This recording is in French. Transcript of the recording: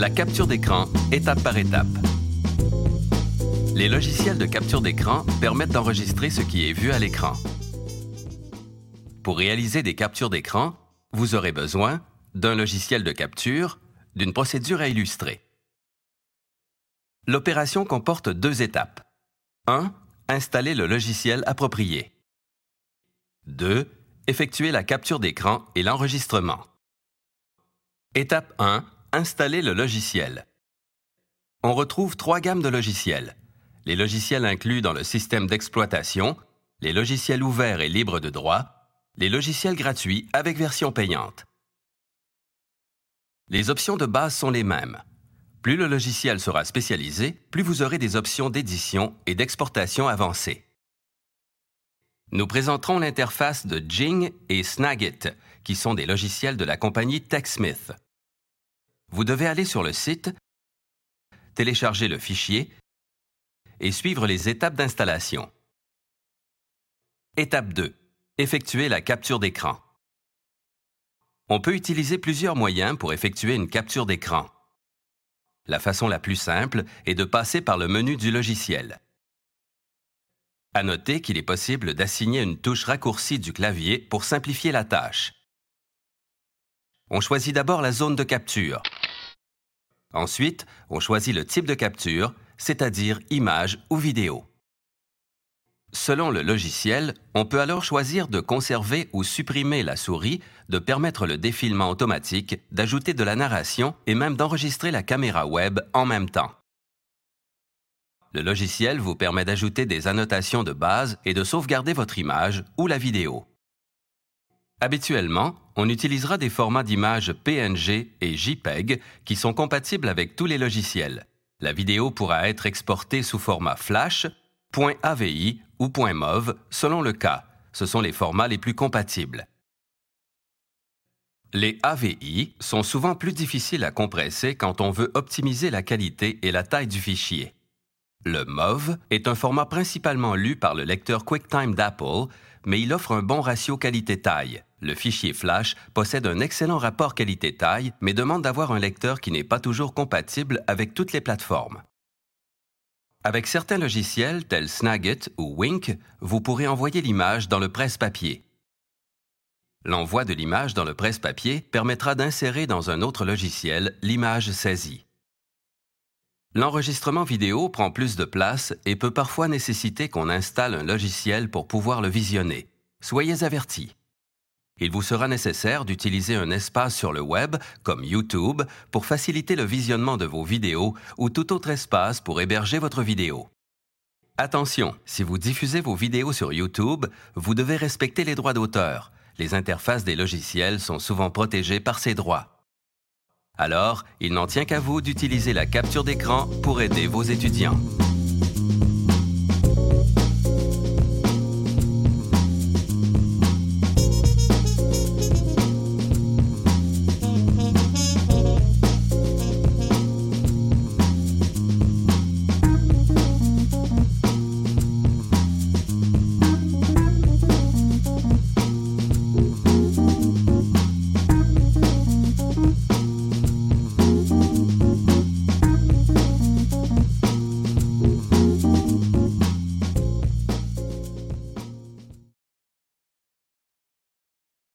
La capture d'écran, étape par étape. Les logiciels de capture d'écran permettent d'enregistrer ce qui est vu à l'écran. Pour réaliser des captures d'écran, vous aurez besoin d'un logiciel de capture, d'une procédure à illustrer. L'opération comporte deux étapes. 1. Installer le logiciel approprié. 2. Effectuer la capture d'écran et l'enregistrement. Étape 1. Installer le logiciel. On retrouve trois gammes de logiciels. Les logiciels inclus dans le système d'exploitation, les logiciels ouverts et libres de droit, les logiciels gratuits avec version payante. Les options de base sont les mêmes. Plus le logiciel sera spécialisé, plus vous aurez des options d'édition et d'exportation avancées. Nous présenterons l'interface de Jing et Snagit, qui sont des logiciels de la compagnie TechSmith. Vous devez aller sur le site, télécharger le fichier et suivre les étapes d'installation. Étape 2. Effectuer la capture d'écran. On peut utiliser plusieurs moyens pour effectuer une capture d'écran. La façon la plus simple est de passer par le menu du logiciel. À noter qu'il est possible d'assigner une touche raccourcie du clavier pour simplifier la tâche. On choisit d'abord la zone de capture. Ensuite, on choisit le type de capture, c'est-à-dire image ou vidéo. Selon le logiciel, on peut alors choisir de conserver ou supprimer la souris, de permettre le défilement automatique, d'ajouter de la narration et même d'enregistrer la caméra web en même temps. Le logiciel vous permet d'ajouter des annotations de base et de sauvegarder votre image ou la vidéo. Habituellement, on utilisera des formats d'images PNG et JPEG qui sont compatibles avec tous les logiciels. La vidéo pourra être exportée sous format Flash, .avi ou .mov selon le cas. Ce sont les formats les plus compatibles. Les AVI sont souvent plus difficiles à compresser quand on veut optimiser la qualité et la taille du fichier. Le MOV est un format principalement lu par le lecteur QuickTime d'Apple, mais il offre un bon ratio qualité-taille. Le fichier Flash possède un excellent rapport qualité-taille, mais demande d'avoir un lecteur qui n'est pas toujours compatible avec toutes les plateformes. Avec certains logiciels tels Snagit ou Wink, vous pourrez envoyer l'image dans le presse-papier. L'envoi de l'image dans le presse-papier permettra d'insérer dans un autre logiciel l'image saisie. L'enregistrement vidéo prend plus de place et peut parfois nécessiter qu'on installe un logiciel pour pouvoir le visionner. Soyez avertis il vous sera nécessaire d'utiliser un espace sur le web, comme YouTube, pour faciliter le visionnement de vos vidéos ou tout autre espace pour héberger votre vidéo. Attention, si vous diffusez vos vidéos sur YouTube, vous devez respecter les droits d'auteur. Les interfaces des logiciels sont souvent protégées par ces droits. Alors, il n'en tient qu'à vous d'utiliser la capture d'écran pour aider vos étudiants.